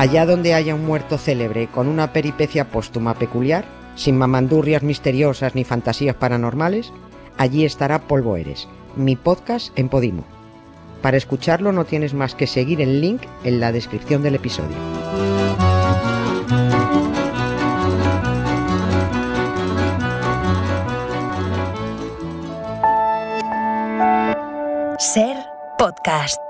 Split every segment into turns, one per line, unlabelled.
Allá donde haya un muerto célebre con una peripecia póstuma peculiar, sin mamandurrias misteriosas ni fantasías paranormales, allí estará Polvo Eres, mi podcast en Podimo. Para escucharlo no tienes más que seguir el link en la descripción del episodio.
Ser podcast.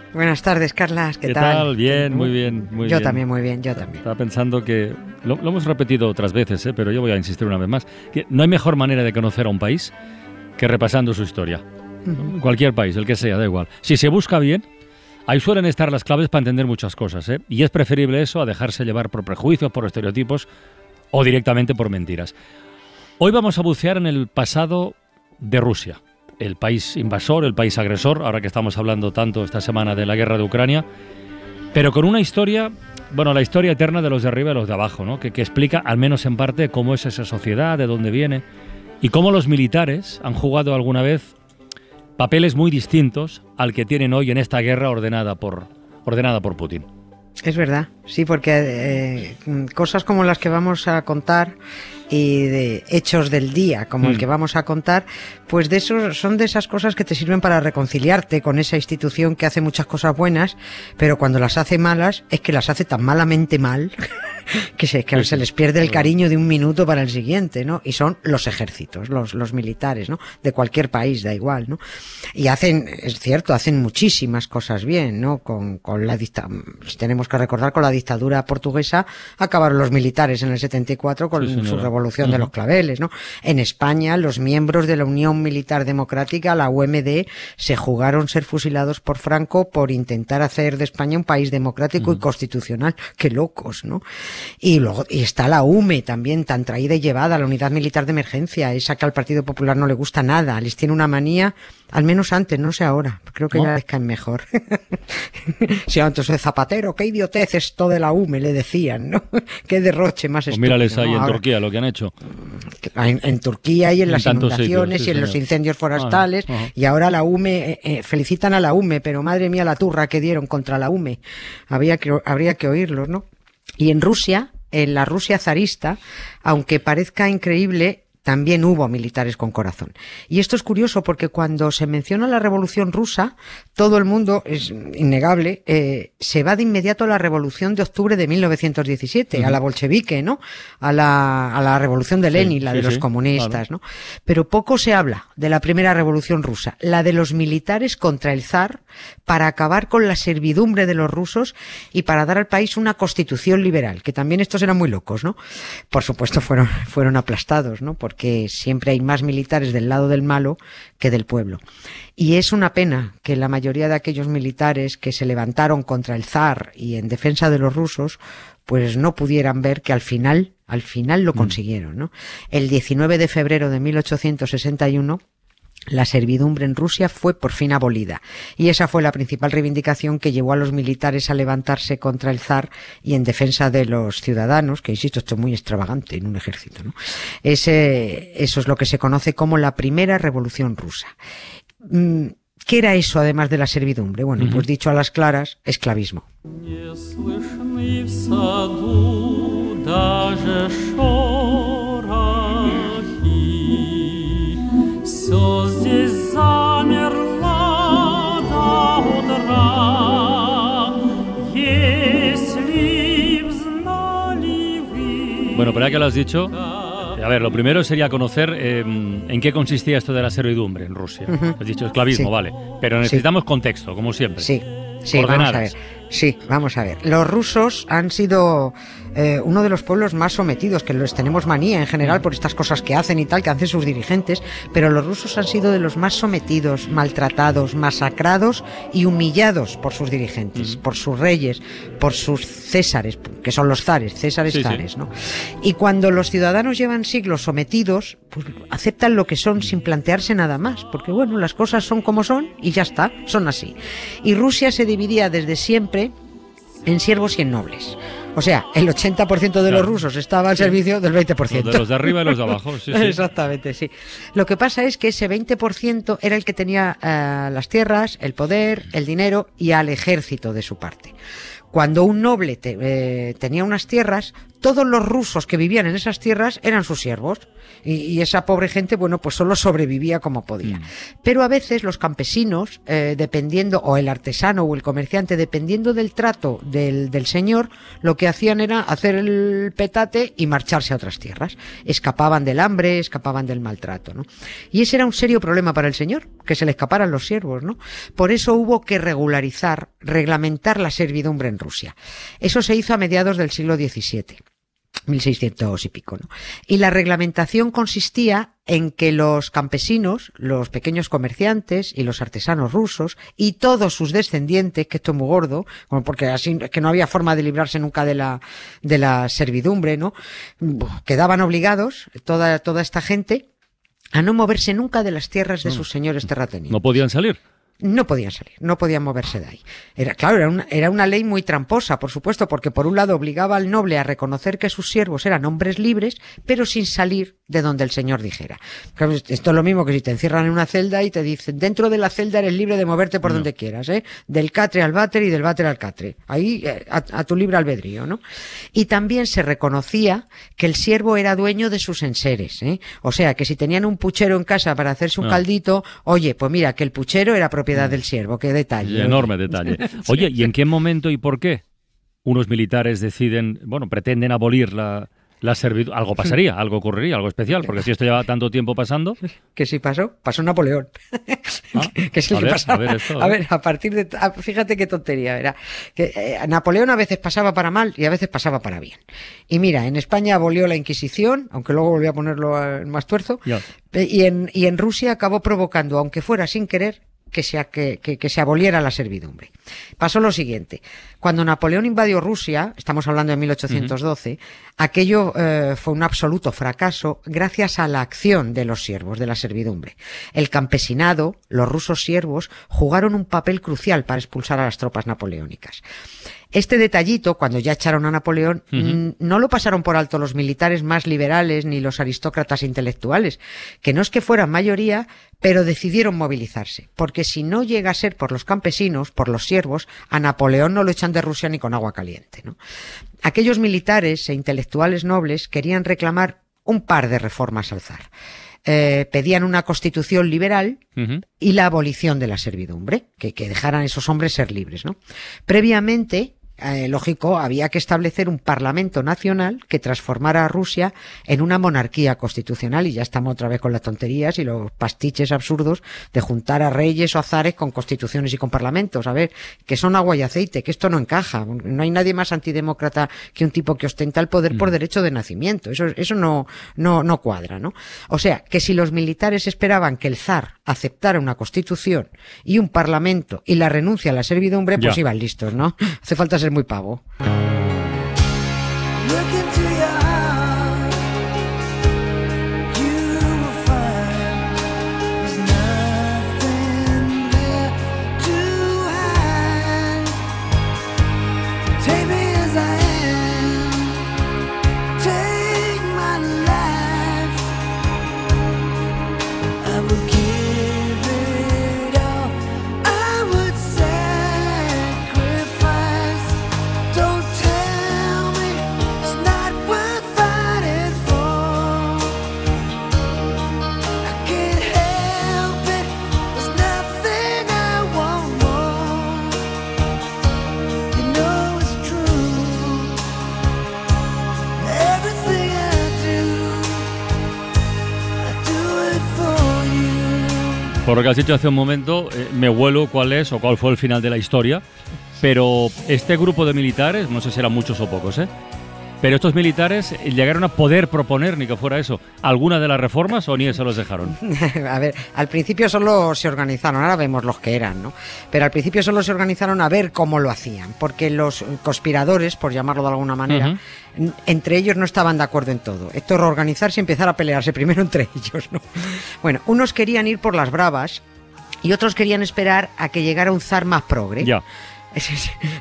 Buenas tardes, Carlas. ¿Qué,
¿Qué tal? Bien, muy bien, muy
yo
bien.
también, muy bien, yo también.
Estaba pensando que lo, lo hemos repetido otras veces, ¿eh? pero yo voy a insistir una vez más, que no hay mejor manera de conocer a un país que repasando su historia. Cualquier país, el que sea, da igual. Si se busca bien, ahí suelen estar las claves para entender muchas cosas, ¿eh? y es preferible eso a dejarse llevar por prejuicios, por estereotipos o directamente por mentiras. Hoy vamos a bucear en el pasado de Rusia, el país invasor, el país agresor, ahora que estamos hablando tanto esta semana de la guerra de Ucrania, pero con una historia, bueno, la historia eterna de los de arriba y los de abajo, ¿no? que, que explica, al menos en parte, cómo es esa sociedad, de dónde viene, y cómo los militares han jugado alguna vez papeles muy distintos al que tienen hoy en esta guerra ordenada por, ordenada por Putin.
Es verdad, sí, porque eh, cosas como las que vamos a contar y de hechos del día como
Mm.
el que vamos a contar, pues de eso son de esas cosas que te sirven para reconciliarte con esa institución que hace muchas cosas buenas, pero cuando las hace malas es que las hace tan malamente mal que se, que
Sí,
se les pierde el cariño de un minuto para el siguiente, ¿no? Y son los ejércitos, los, los militares, ¿no? De cualquier país, da igual, ¿no? Y hacen, es cierto, hacen muchísimas cosas bien, ¿no? Con, con la dictadura, si tenemos que recordar, con la dictadura portuguesa acabaron los militares en el 74 con
Sí,
su revolución de los claveles, ¿no? En España, los miembros de la Unión Militar Democrática, la UMD, se jugaron ser fusilados por Franco por intentar hacer de España un país democrático y constitucional. Qué locos, ¿no? Y luego, y está la UME también, tan traída y llevada, la Unidad Militar de Emergencia, esa que al Partido Popular no le gusta nada, les tiene una manía, al menos antes, no sé ahora, creo que
¿No?
ya les caen mejor. si antes de Zapatero, qué idiotez esto de la UME, le decían, ¿no? qué derroche más
Pues
estúpido.
mírales ahí
¿no?
en
Ahora-
Turquía lo que han hecho.
en, en Turquía y en,
En
las
sitios,
inundaciones
sí,
y en los incendios forestales
Ah, ajá.
y ahora la UME eh, eh, felicitan a la UME pero madre mía la turra que dieron contra la UME habría que habría que oírlos no y en Rusia en la Rusia zarista aunque parezca increíble también hubo militares con corazón. Y esto es curioso porque cuando se menciona la revolución rusa, todo el mundo, es innegable, eh, se va de inmediato a la revolución de octubre de 1917, a la bolchevique, ¿no? A la, a la revolución de
Sí,
Lenin, la
sí,
de los comunistas,
claro.
¿no? Pero poco se habla de la primera revolución rusa, la de los militares contra el zar para acabar con la servidumbre de los rusos y para dar al país una constitución liberal, que también estos eran muy locos, ¿no? Por supuesto fueron, fueron aplastados, ¿no? Porque siempre hay más militares del lado del malo que del pueblo. Y es una pena que la mayoría de aquellos militares que se levantaron contra el zar y en defensa de los rusos, pues no pudieran ver que al final, al final lo consiguieron, ¿no? El 19 de febrero de 1861, la servidumbre en Rusia fue por fin abolida y esa fue la principal reivindicación que llevó a los militares a levantarse contra el zar y en defensa de los ciudadanos, que insisto, esto es muy extravagante en un ejército, ¿no? Ese, eso es lo que se conoce como la primera revolución rusa. Mm, ¿Qué era eso además de la servidumbre? Bueno, pues dicho a las claras, esclavismo.
Все здесь замерло до утра. Если б знали вы...
Bueno, pero ya que lo has dicho, a ver, lo primero sería conocer eh, en qué consistía esto de la servidumbre en Rusia. Has dicho esclavismo,
Sí.
vale. Pero necesitamos contexto, como siempre.
Sí, sí, vamos a ver.
Coordenadas.
Sí, vamos a ver. Los rusos han sido eh, uno de los pueblos más sometidos, que los tenemos manía en general por estas cosas que hacen y tal, que hacen sus dirigentes, pero los rusos han sido de los más sometidos, maltratados, masacrados y humillados por sus dirigentes, por sus reyes, por sus césares, que son los zares, césares
Sí, sí.
zares, ¿no? Y cuando los ciudadanos llevan siglos sometidos, pues aceptan lo que son sin plantearse nada más, porque bueno, las cosas son como son y ya está, son así. Y Rusia se dividía desde siempre en siervos y en nobles. O sea, el 80% de los rusos estaba al servicio del 20%.
Los de los de arriba y los de abajo. Sí, sí.
Exactamente, sí. Lo que pasa es que ese 20% era el que tenía eh, las tierras, el poder, el dinero y al ejército de su parte. Cuando un noble te- eh, tenía unas tierras, todos los rusos que vivían en esas tierras eran sus siervos. Y, y esa pobre gente, bueno, pues solo sobrevivía como podía.
Mm.
Pero a veces los campesinos, eh, dependiendo, o el artesano o el comerciante, dependiendo del trato del, del señor, lo que hacían era hacer el petate y marcharse a otras tierras. Escapaban del hambre, escapaban del maltrato, ¿no? Y ese era un serio problema para el señor, que se le escaparan los siervos, ¿no? Por eso hubo que regularizar, reglamentar la servidumbre en Rusia. Eso se hizo a mediados del siglo XVII. 1600 y pico, ¿no? Y la reglamentación consistía en que los campesinos, los pequeños comerciantes y los artesanos rusos y todos sus descendientes, que esto es muy gordo, porque así que no había forma de librarse nunca de la de la servidumbre, ¿no? Quedaban obligados toda toda esta gente a no moverse nunca de las tierras de sus señores terratenientes.
No podían salir.
No podían salir, no podían moverse de ahí. Era, claro, era una, era una ley muy tramposa, por supuesto, porque por un lado obligaba al noble a reconocer que sus siervos eran hombres libres, pero sin salir de donde el señor dijera. Esto es lo mismo que si te encierran en una celda y te dicen, dentro de la celda eres libre de moverte por donde quieras, ¿eh? Del catre al váter y del váter al catre. Ahí, eh, a, a tu libre albedrío, ¿no? Y también se reconocía que el siervo era dueño de sus enseres, ¿eh? O sea, que si tenían un puchero en casa para hacerse un
Ah.
caldito, oye, pues mira, que el puchero era propiedad del siervo, qué detalle.
Y enorme detalle. Oye, ¿y en qué momento y por qué unos militares deciden, bueno, pretenden abolir la, la servidumbre? Algo pasaría, algo ocurriría, algo especial, porque si esto lleva tanto tiempo pasando,
que sí pasó, pasó Napoleón.
Ah,
que es el
a
que
ver,
pasaba.
a ver esto,
a ver, a partir de. a- fíjate qué tontería era. Que eh, Napoleón a veces pasaba para mal y a veces pasaba para bien. Y mira, en España abolió la Inquisición, aunque luego volvió a ponerlo más tuerzo. Eh, Y en, y en Rusia acabó provocando, aunque fuera sin querer, que se, que- que se aboliera la servidumbre. Pasó lo siguiente. Cuando Napoleón invadió Rusia, estamos hablando de 1812, aquello eh, fue un absoluto fracaso gracias a la acción de los siervos de la servidumbre. El campesinado, los rusos siervos, jugaron un papel crucial para expulsar a las tropas napoleónicas. Este detallito, cuando ya echaron a Napoleón, no lo pasaron por alto los militares más liberales ni los aristócratas intelectuales, que no es que fueran mayoría, pero decidieron movilizarse, porque si no llega a ser por los campesinos, por los siervos, a Napoleón no lo echan de Rusia ni con agua caliente. ¿no? Aquellos militares e intelectuales nobles querían reclamar un par de reformas al zar. Eh, pedían una constitución liberal y la abolición de la servidumbre, que, que dejaran esos hombres ser libres, ¿no? Previamente, eh, lógico, había que establecer un parlamento nacional que transformara a Rusia en una monarquía constitucional y ya estamos otra vez con las tonterías y los pastiches absurdos de juntar a reyes o a zares con constituciones y con parlamentos. A ver, que son agua y aceite, que esto no encaja. No hay nadie más antidemócrata que un tipo que ostenta el poder por derecho de nacimiento. Eso, eso no, no, no cuadra, ¿no? O sea, que si los militares esperaban que el zar aceptara una constitución y un parlamento y la renuncia a la servidumbre, pues
Ya.
iban listos, ¿no? Hace falta ser muy pavo.
Por lo que has dicho hace un momento, eh, me huelo cuál es o cuál fue el final de la historia. Pero este grupo de militares, no sé si eran muchos o pocos, ¿eh? Pero estos militares llegaron a poder proponer, ni que fuera eso, alguna de las reformas o ni eso los dejaron.
a ver, al principio solo se organizaron, ahora vemos los que eran, ¿no? Pero al principio solo se organizaron a ver cómo lo hacían, porque los conspiradores, por llamarlo de alguna manera, entre ellos no estaban de acuerdo en todo. Esto es reorganizarse y empezar a pelearse primero entre ellos, ¿no? Bueno, unos querían ir por las bravas y otros querían esperar a que llegara un zar más progre.
Ya.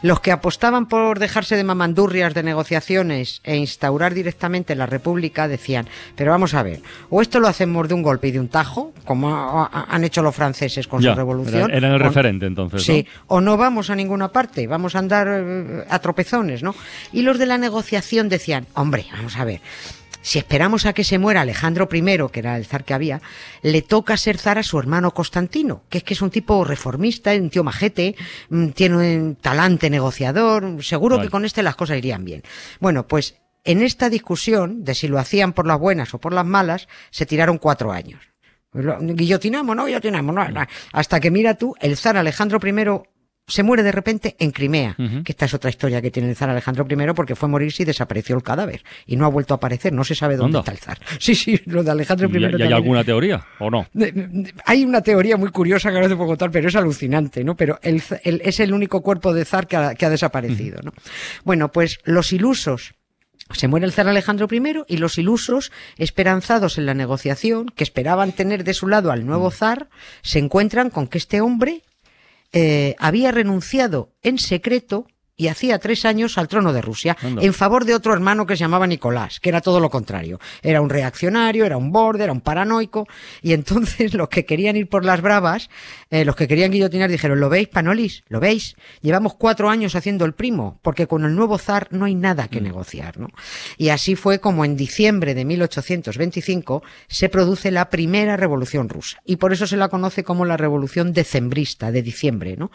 Los que apostaban por dejarse de mamandurrias de negociaciones e instaurar directamente la república decían, pero vamos a ver, o esto lo hacemos de un golpe y de un tajo, como ha- ha- han hecho los franceses con
Ya,
su revolución.
era- eran el
o-
referente entonces,
Sí, o no vamos a ninguna parte, vamos a andar eh, a tropezones, ¿no? Y los de la negociación decían, hombre, vamos a ver, si esperamos a que se muera Alejandro I, que era el zar que había, le toca ser zar a su hermano Constantino, que es que es un tipo reformista, un tío majete, mm, tiene un talante negociador, seguro
Vale.
que con este las cosas irían bien. Bueno, pues en esta discusión de si lo hacían por las buenas o por las malas, se tiraron cuatro años. Lo- Guillotinamos, no guillotinamos, no, no. Hasta que mira tú, el zar Alejandro I se muere de repente en Crimea, que esta es otra historia que tiene el zar Alejandro I porque fue a morirse y desapareció el cadáver y no ha vuelto a aparecer, no se sabe dónde está el zar. Sí, sí, lo de Alejandro I.
¿Y, hay alguna teoría o no?
Hay una teoría muy curiosa que ahora te puedo contar, pero es alucinante, ¿no? Pero el z- el- es el único cuerpo de zar que ha, que ha desaparecido, ¿no? Bueno, pues los ilusos. Se muere el zar Alejandro I y los ilusos, esperanzados en la negociación, que esperaban tener de su lado al nuevo zar, se encuentran con que este hombre eh, había renunciado en secreto y hacía tres años al trono de Rusia en favor de otro hermano que se llamaba Nicolás, que era todo lo contrario. Era un reaccionario, era un borde, era un paranoico, y entonces los que querían ir por las bravas, eh, los que querían guillotinar dijeron, ¿lo veis, Panolis? ¿Lo veis? Llevamos cuatro años haciendo el primo, porque con el nuevo zar no hay nada que negociar, ¿no? Y así fue como en diciembre de 1825 se produce la primera revolución rusa, y por eso se la conoce como la revolución decembrista, de diciembre, ¿no?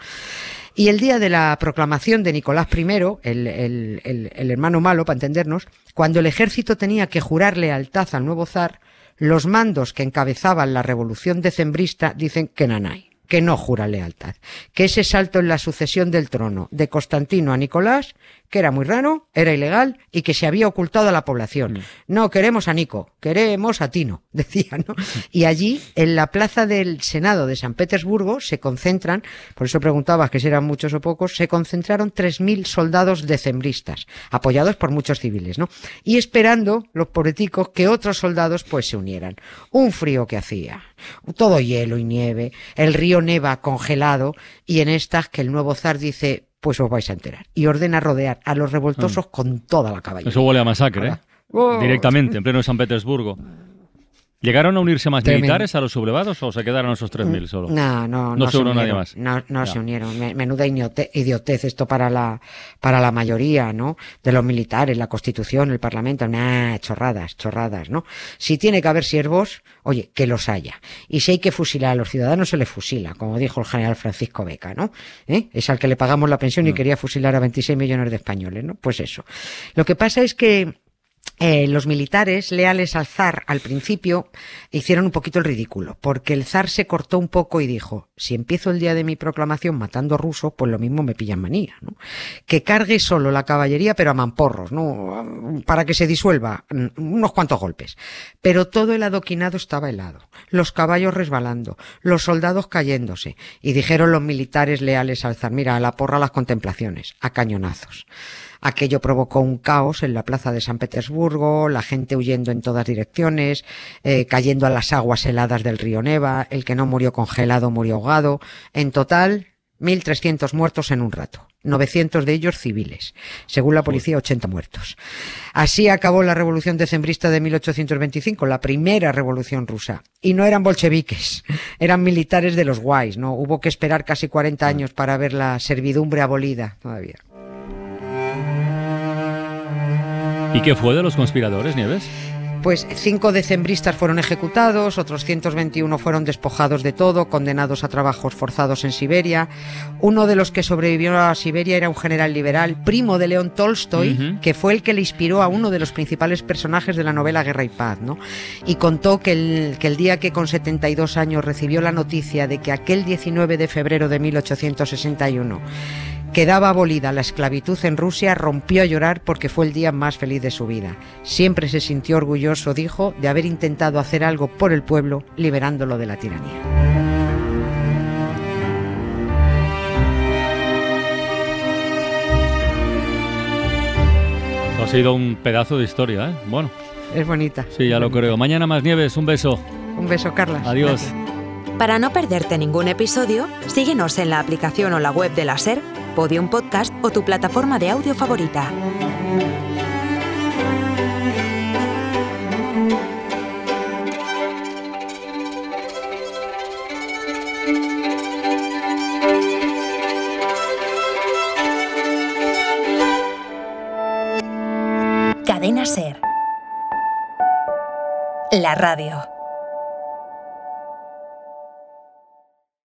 Y el día de la proclamación de Nicolás I, el, el- el- el hermano malo, para entendernos, cuando el ejército tenía que jurar lealtad al nuevo zar, los mandos que encabezaban la revolución decembrista dicen que nanay, que no jura lealtad, que ese salto en la sucesión del trono de Constantino a Nicolás, que era muy raro, era ilegal y que se había ocultado a la población. No queremos a Nico, queremos a Tino, decían, ¿no? Y allí, en la plaza del Senado de San Petersburgo, se concentran, por eso preguntabas que si eran muchos o pocos, se concentraron 3.000 soldados decembristas, apoyados por muchos civiles, ¿no? Y esperando, los pobreticos, que otros soldados pues se unieran. Un frío que hacía, todo hielo y nieve, el río Neva congelado, y en estas que el nuevo zar dice, pues os vais a enterar. Y ordena rodear a los revoltosos con toda la caballería.
Eso huele a masacre, ¿eh?
Oh.
Directamente, en pleno San Petersburgo. ¿Llegaron a unirse más militares a los sublevados o se quedaron esos 3.000 solo?
No, no,
No se unió nadie más.
No, no se unieron. Me- Menuda idiotez esto para la, para la mayoría, ¿no? De los militares, la constitución, el parlamento. Nah, chorradas, chorradas, ¿no? Si tiene que haber siervos, oye, que los haya. Y si hay que fusilar a los ciudadanos, se les fusila, como dijo el general Francisco Beca, ¿no? ¿Eh? Es al que le pagamos la pensión y
Mm.
quería fusilar a 26 millones de españoles, ¿no? Pues eso. Lo que pasa es que eh, los militares leales al zar al principio hicieron un poquito el ridículo, porque el zar se cortó un poco y dijo, si empiezo el día de mi proclamación matando rusos, pues lo mismo me pillan manía, ¿no? Que cargue solo la caballería, pero a mamporros, ¿no? Para que se disuelva, mm, unos cuantos golpes. Pero todo el adoquinado estaba helado, los caballos resbalando, los soldados cayéndose, y dijeron los militares leales al zar, mira, a la porra las contemplaciones, a cañonazos. Aquello provocó un caos en la plaza de San Petersburgo, la gente huyendo en todas direcciones, eh, cayendo a las aguas heladas del río Neva, el que no murió congelado murió ahogado. En total, 1.300 muertos en un rato, 900 de ellos civiles. Según la policía, 80 muertos. Así acabó la revolución decembrista de 1825, la primera revolución rusa. Y no eran bolcheviques, eran militares de los guays, ¿no? Hubo que esperar casi 40 años para ver la servidumbre abolida todavía.
¿Y qué fue de los conspiradores, Nieves?
Pues cinco decembristas fueron ejecutados, otros 121 fueron despojados de todo, condenados a trabajos forzados en Siberia. Uno de los que sobrevivió a Siberia era un general liberal, primo de León Tolstoy, que fue el que le inspiró a uno de los principales personajes de la novela Guerra y Paz, ¿no? Y contó que el, que el día que con 72 años recibió la noticia de que aquel 19 de febrero de 1861 quedaba abolida la esclavitud en Rusia, rompió a llorar porque fue el día más feliz de su vida. Siempre se sintió orgulloso, dijo, de haber intentado hacer algo por el pueblo, liberándolo de la tiranía.
Ha sido un pedazo de historia, ¿eh? Bueno,
Es bonita.
sí, ya lo creo. Mañana más nieves, un beso.
Un beso, Carla.
Adiós.
Para no perderte ningún episodio, síguenos en la aplicación o la web de la SER, Podium Podcast o tu plataforma de audio favorita. Cadena SER. La radio.